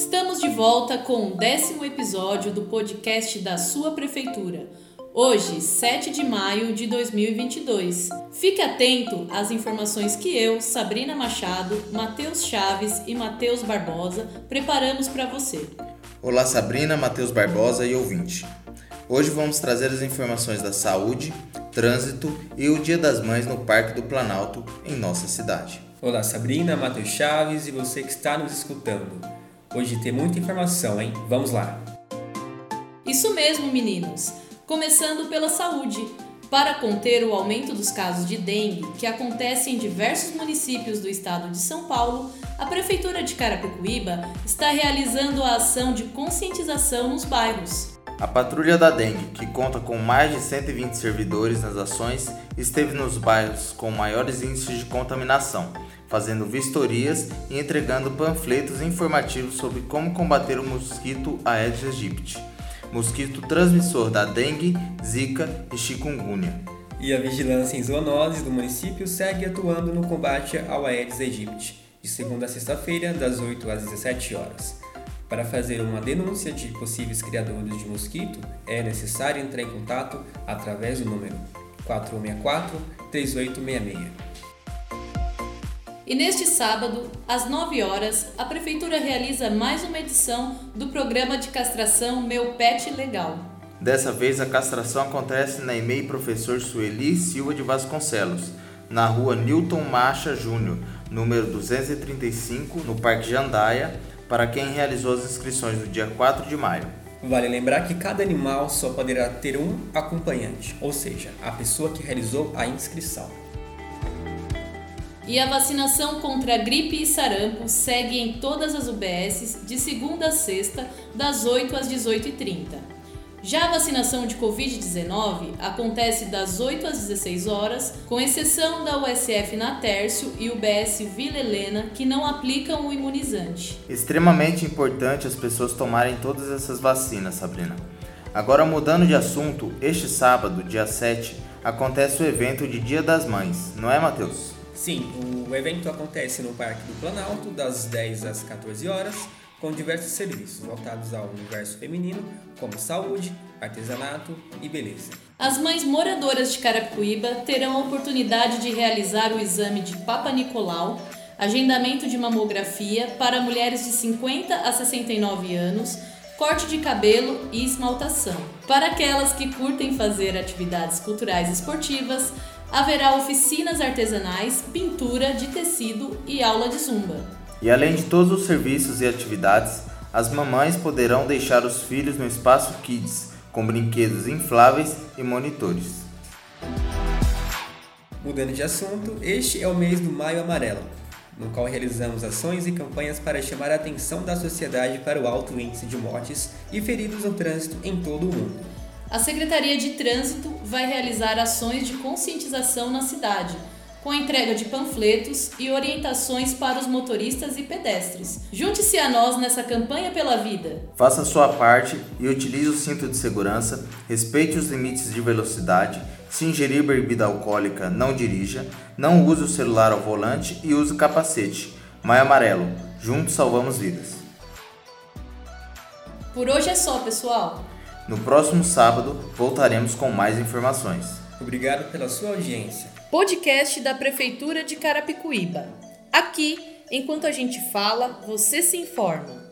Estamos de volta com o décimo episódio do podcast da sua prefeitura. Hoje, 7 de maio de 2022. Fique atento às informações que eu, Sabrina Machado, Matheus Chaves e Matheus Barbosa preparamos para você. Olá, Sabrina, Matheus Barbosa e ouvinte. Hoje vamos trazer as informações da saúde, trânsito e o Dia das Mães no Parque do Planalto, em nossa cidade. Olá, Sabrina, Matheus Chaves e você que está nos escutando. Hoje tem muita informação, hein? Vamos lá! Isso mesmo, meninos! Começando pela saúde. Para conter o aumento dos casos de dengue, que acontece em diversos municípios do estado de São Paulo, a Prefeitura de Carapicuíba está realizando a ação de conscientização nos bairros. A Patrulha da Dengue, que conta com mais de 120 servidores nas ações, esteve nos bairros com maiores índices de contaminação fazendo vistorias e entregando panfletos informativos sobre como combater o mosquito Aedes aegypti, mosquito transmissor da dengue, zika e chikungunya. E a vigilância em zoonoses do município segue atuando no combate ao Aedes aegypti, de segunda a sexta-feira, das 8 às 17 horas. Para fazer uma denúncia de possíveis criadores de mosquito, é necessário entrar em contato através do número 464 3866. E neste sábado, às 9 horas, a Prefeitura realiza mais uma edição do programa de castração Meu Pet Legal. Dessa vez, a castração acontece na EMEI Professor Sueli Silva de Vasconcelos, na rua Newton Macha Júnior, número 235, no Parque Jandaia, para quem realizou as inscrições no dia 4 de maio. Vale lembrar que cada animal só poderá ter um acompanhante, ou seja, a pessoa que realizou a inscrição. E a vacinação contra gripe e sarampo segue em todas as UBSs de segunda a sexta, das 8 às 18h30. Já a vacinação de Covid-19 acontece das 8 às 16 horas, com exceção da USF na Tércio e UBS Vila Helena, que não aplicam o imunizante. Extremamente importante as pessoas tomarem todas essas vacinas, Sabrina. Agora, mudando de assunto, este sábado, dia 7, acontece o evento de Dia das Mães, não é, Matheus? Sim, o evento acontece no Parque do Planalto, das 10 às 14 horas, com diversos serviços voltados ao universo feminino, como saúde, artesanato e beleza. As mães moradoras de Carapicuíba terão a oportunidade de realizar o exame de Papa Nicolau, agendamento de mamografia para mulheres de 50 a 69 anos, corte de cabelo e esmaltação. Para aquelas que curtem fazer atividades culturais e esportivas, haverá oficinas artesanais, pintura de tecido e aula de zumba. E além de todos os serviços e atividades, as mamães poderão deixar os filhos no espaço Kids, com brinquedos infláveis e monitores. Mudando de assunto, este é o mês do Maio Amarelo, no qual realizamos ações e campanhas para chamar a atenção da sociedade para o alto índice de mortes e feridos no trânsito em todo o mundo a Secretaria de Trânsito vai realizar ações de conscientização na cidade, com a entrega de panfletos e orientações para os motoristas e pedestres. Junte-se a nós nessa campanha pela vida. Faça sua parte e utilize o cinto de segurança, respeite os limites de velocidade, se ingerir bebida alcoólica, não dirija, não use o celular ao volante e use o capacete. Maio Amarelo, juntos salvamos vidas. Por hoje é só, pessoal. No próximo sábado voltaremos com mais informações. Obrigado pela sua audiência. Podcast da Prefeitura de Carapicuíba. Aqui, enquanto a gente fala, você se informa.